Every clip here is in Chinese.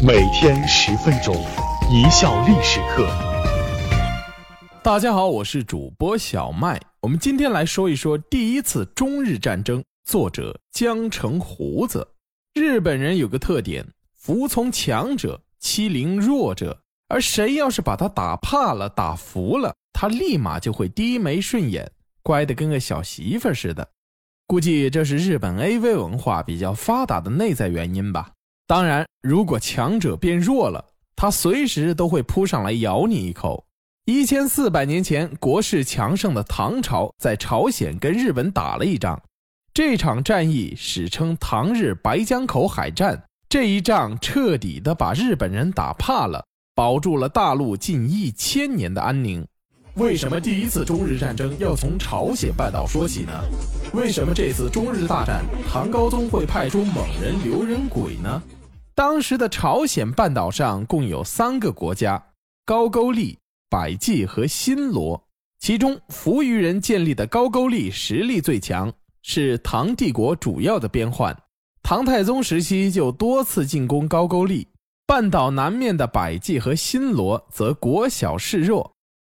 每天十分钟，一笑历史课。大家好，我是主播小麦。我们今天来说一说第一次中日战争。作者江城胡子。日本人有个特点，服从强者，欺凌弱者。而谁要是把他打怕了、打服了，他立马就会低眉顺眼，乖得跟个小媳妇似的。估计这是日本 A.V 文化比较发达的内在原因吧。当然，如果强者变弱了，他随时都会扑上来咬你一口。一千四百年前，国势强盛的唐朝在朝鲜跟日本打了一仗，这场战役史称唐日白江口海战。这一仗彻底的把日本人打怕了，保住了大陆近一千年的安宁。为什么第一次中日战争要从朝鲜半岛说起呢？为什么这次中日大战唐高宗会派出猛人刘仁轨呢？当时的朝鲜半岛上共有三个国家：高句丽、百济和新罗。其中，扶余人建立的高句丽实力最强，是唐帝国主要的边患。唐太宗时期就多次进攻高句丽。半岛南面的百济和新罗则国小势弱。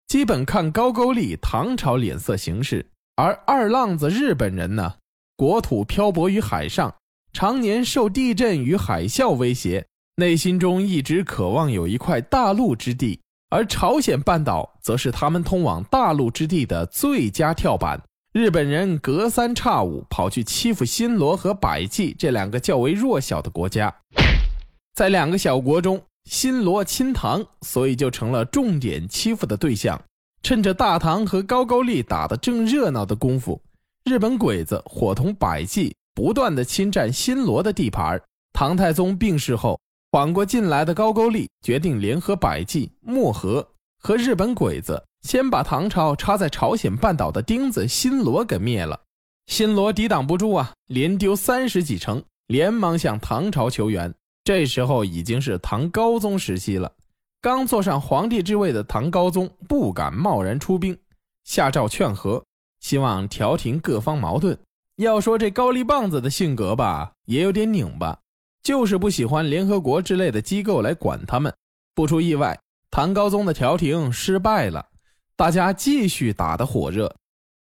基本看高句丽唐朝脸色行事，而二浪子日本人呢，国土漂泊于海上，常年受地震与海啸威胁，内心中一直渴望有一块大陆之地，而朝鲜半岛则是他们通往大陆之地的最佳跳板。日本人隔三差五跑去欺负新罗和百济这两个较为弱小的国家，在两个小国中。新罗亲唐，所以就成了重点欺负的对象。趁着大唐和高句丽打得正热闹的功夫，日本鬼子伙同百济不断的侵占新罗的地盘。唐太宗病逝后，缓过劲来的高句丽决定联合百济漠河，和日本鬼子先把唐朝插在朝鲜半岛的钉子新罗给灭了。新罗抵挡不住啊，连丢三十几城，连忙向唐朝求援。这时候已经是唐高宗时期了，刚坐上皇帝之位的唐高宗不敢贸然出兵，下诏劝和，希望调停各方矛盾。要说这高丽棒子的性格吧，也有点拧巴，就是不喜欢联合国之类的机构来管他们。不出意外，唐高宗的调停失败了，大家继续打得火热，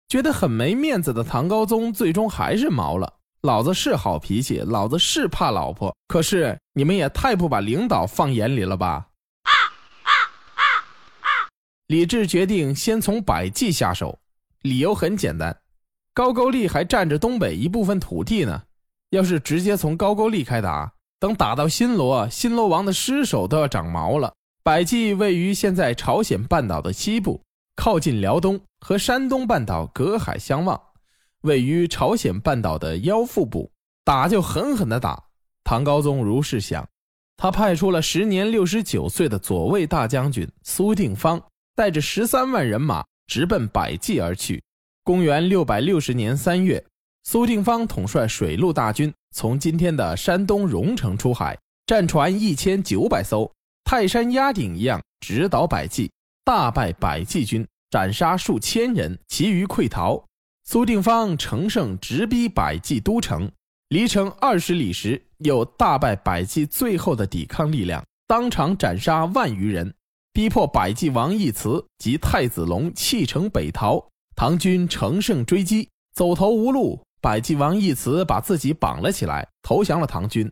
觉得很没面子的唐高宗最终还是毛了。老子是好脾气，老子是怕老婆，可是你们也太不把领导放眼里了吧啊啊啊啊！李治决定先从百济下手，理由很简单，高句丽还占着东北一部分土地呢。要是直接从高句丽开打，等打到新罗，新罗王的尸首都要长毛了。百济位于现在朝鲜半岛的西部，靠近辽东，和山东半岛隔海相望。位于朝鲜半岛的腰腹部，打就狠狠的打。唐高宗如是想，他派出了时年六十九岁的左卫大将军苏定方，带着十三万人马直奔百济而去。公元六百六十年三月，苏定方统帅水陆大军从今天的山东荣城出海，战船一千九百艘，泰山压顶一样直捣百济，大败百济军，斩杀数千人，其余溃逃。苏定方乘胜直逼百济都城，离城二十里时，又大败百济最后的抵抗力量，当场斩杀万余人，逼迫百济王义慈及太子龙弃城北逃。唐军乘胜追击，走投无路，百济王一词把自己绑了起来，投降了唐军。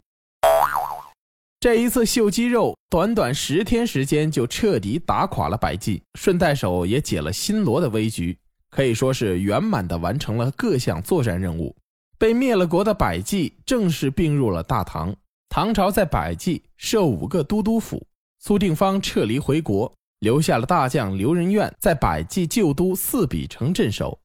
这一次秀肌肉，短短十天时间就彻底打垮了百济，顺带手也解了新罗的危局。可以说是圆满地完成了各项作战任务。被灭了国的百济正式并入了大唐。唐朝在百济设五个都督府。苏定方撤离回国，留下了大将刘仁愿在百济旧都四比城镇守。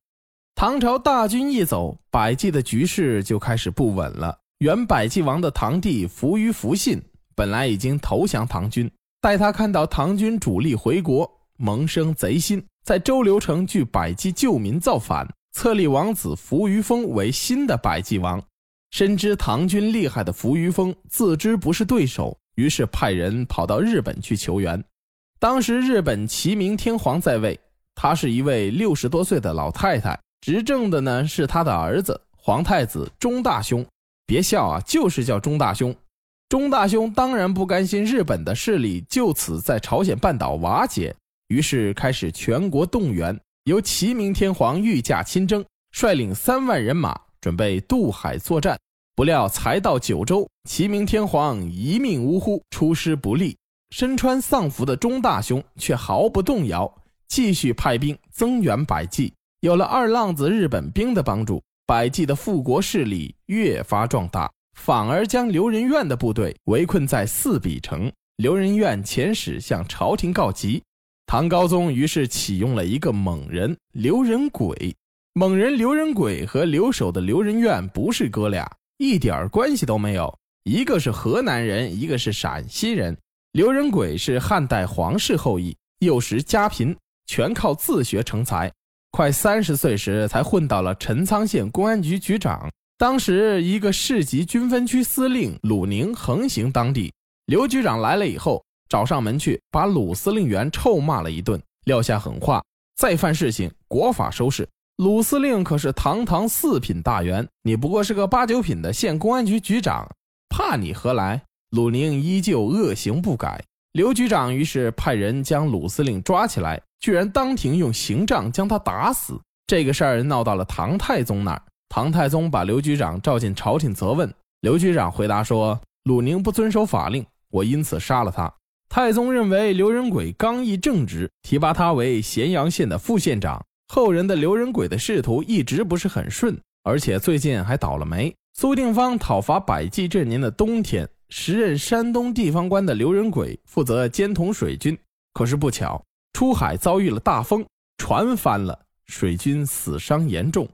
唐朝大军一走，百济的局势就开始不稳了。原百济王的堂弟扶余福信本来已经投降唐军，待他看到唐军主力回国，萌生贼心。在周流城据百济旧民造反，册立王子扶余丰为新的百济王。深知唐军厉害的扶余丰自知不是对手，于是派人跑到日本去求援。当时日本齐明天皇在位，他是一位六十多岁的老太太，执政的呢是他的儿子皇太子中大兄。别笑啊，就是叫中大兄。钟大兄当然不甘心日本的势力就此在朝鲜半岛瓦解，于是开始全国动员，由齐明天皇御驾亲征，率领三万人马准备渡海作战。不料才到九州，齐明天皇一命呜呼，出师不利。身穿丧服的钟大兄却毫不动摇，继续派兵增援百济。有了二浪子日本兵的帮助，百济的复国势力越发壮大。反而将刘仁愿的部队围困在四比城。刘仁愿遣使向朝廷告急，唐高宗于是启用了一个猛人刘仁轨。猛人刘仁轨和留守的刘仁愿不是哥俩，一点关系都没有。一个是河南人，一个是陕西人。刘仁轨是汉代皇室后裔，幼时家贫，全靠自学成才。快三十岁时才混到了陈仓县公安局局长。当时，一个市级军分区司令鲁宁横行当地。刘局长来了以后，找上门去，把鲁司令员臭骂了一顿，撂下狠话：再犯事情，国法收拾。鲁司令可是堂堂四品大员，你不过是个八九品的县公安局局长，怕你何来？鲁宁依旧恶行不改。刘局长于是派人将鲁司令抓起来，居然当庭用刑杖将他打死。这个事儿闹到了唐太宗那儿。唐太宗把刘局长召进朝廷责问，刘局长回答说：“鲁宁不遵守法令，我因此杀了他。”太宗认为刘仁轨刚毅正直，提拔他为咸阳县的副县长。后人的刘仁轨的仕途一直不是很顺，而且最近还倒了霉。苏定方讨伐百济这年的冬天，时任山东地方官的刘仁轨负责监统水军，可是不巧出海遭遇了大风，船翻了，水军死伤严重。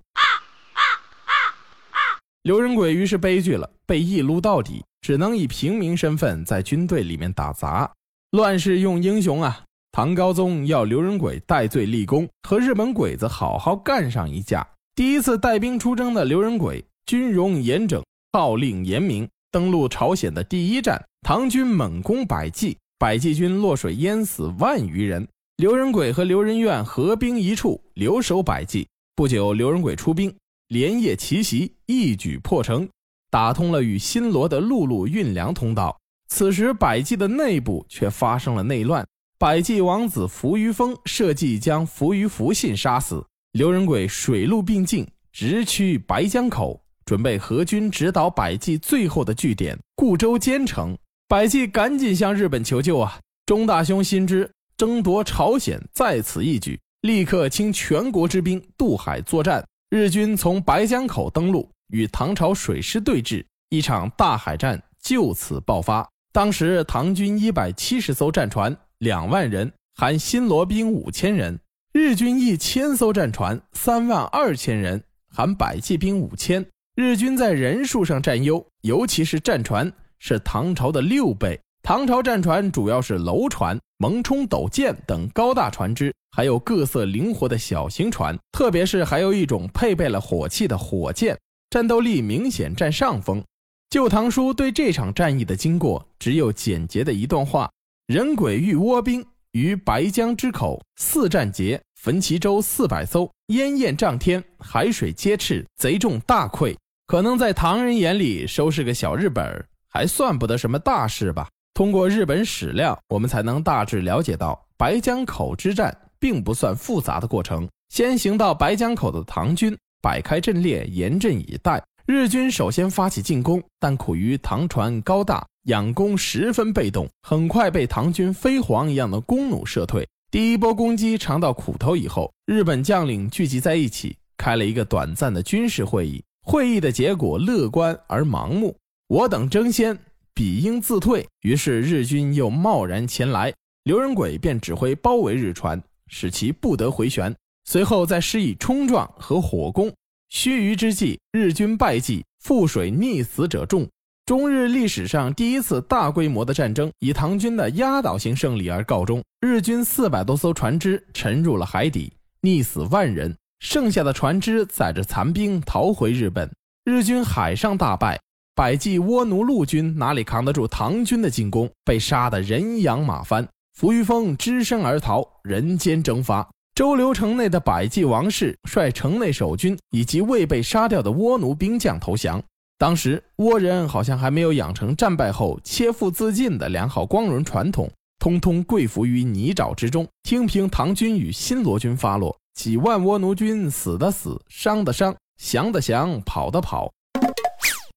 刘仁轨于是悲剧了，被一撸到底，只能以平民身份在军队里面打杂。乱世用英雄啊！唐高宗要刘仁轨戴罪立功，和日本鬼子好好干上一架。第一次带兵出征的刘仁轨，军容严整，号令严明。登陆朝鲜的第一战，唐军猛攻百济，百济军落水淹死万余人。刘仁轨和刘仁愿合兵一处，留守百济。不久，刘仁轨出兵。连夜奇袭，一举破城，打通了与新罗的陆路运粮通道。此时，百济的内部却发生了内乱。百济王子扶余丰设计将扶余福信杀死。刘仁轨水陆并进，直趋白江口，准备合军直捣百济最后的据点固州坚城。百济赶紧向日本求救啊！钟大兄心知争夺朝鲜在此一举，立刻倾全国之兵渡海作战。日军从白江口登陆，与唐朝水师对峙，一场大海战就此爆发。当时唐军一百七十艘战船，两万人，含新罗兵五千人；日军一千艘战船，三万二千人，含百济兵五千。日军在人数上占优，尤其是战船是唐朝的六倍。唐朝战船主要是楼船、蒙冲斗舰等高大船只，还有各色灵活的小型船，特别是还有一种配备了火器的火箭，战斗力明显占上风。《旧唐书》对这场战役的经过只有简洁的一段话：人鬼欲倭兵于白江之口，四战捷，焚其舟四百艘，烟焰涨天，海水皆赤，贼众大溃。可能在唐人眼里，收拾个小日本还算不得什么大事吧。通过日本史料，我们才能大致了解到白江口之战并不算复杂的过程。先行到白江口的唐军摆开阵列，严阵以待。日军首先发起进攻，但苦于唐船高大，仰攻十分被动，很快被唐军飞蝗一样的弓弩射退。第一波攻击尝到苦头以后，日本将领聚集在一起，开了一个短暂的军事会议。会议的结果乐观而盲目，我等争先。彼应自退，于是日军又贸然前来，刘仁轨便指挥包围日船，使其不得回旋。随后再施以冲撞和火攻，须臾之际，日军败绩，覆水溺死者众。中日历史上第一次大规模的战争以唐军的压倒性胜利而告终，日军四百多艘船只沉入了海底，溺死万人，剩下的船只载着残兵逃回日本，日军海上大败。百济倭奴陆军哪里扛得住唐军的进攻？被杀得人仰马翻。扶余丰只身而逃，人间蒸发。周留城内的百济王室率城内守军以及未被杀掉的倭奴兵将投降。当时倭人好像还没有养成战败后切腹自尽的良好光荣传统，通通跪伏于泥沼之中，听凭唐军与新罗军发落，几万倭奴军死的死，伤的伤，降的降，跑的跑。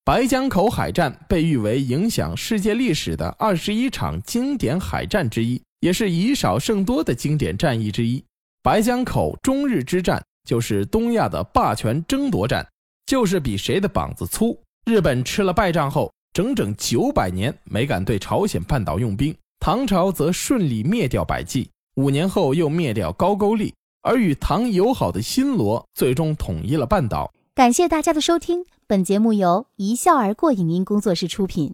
白江口海战被誉为影响世界历史的二十一场经典海战之一，也是以少胜多的经典战役之一。白江口中日之战就是东亚的霸权争夺战，就是比谁的膀子粗。日本吃了败仗后，整整九百年没敢对朝鲜半岛用兵。唐朝则顺利灭掉百济，五年后又灭掉高句丽，而与唐友好的新罗最终统一了半岛。感谢大家的收听，本节目由一笑而过影音工作室出品。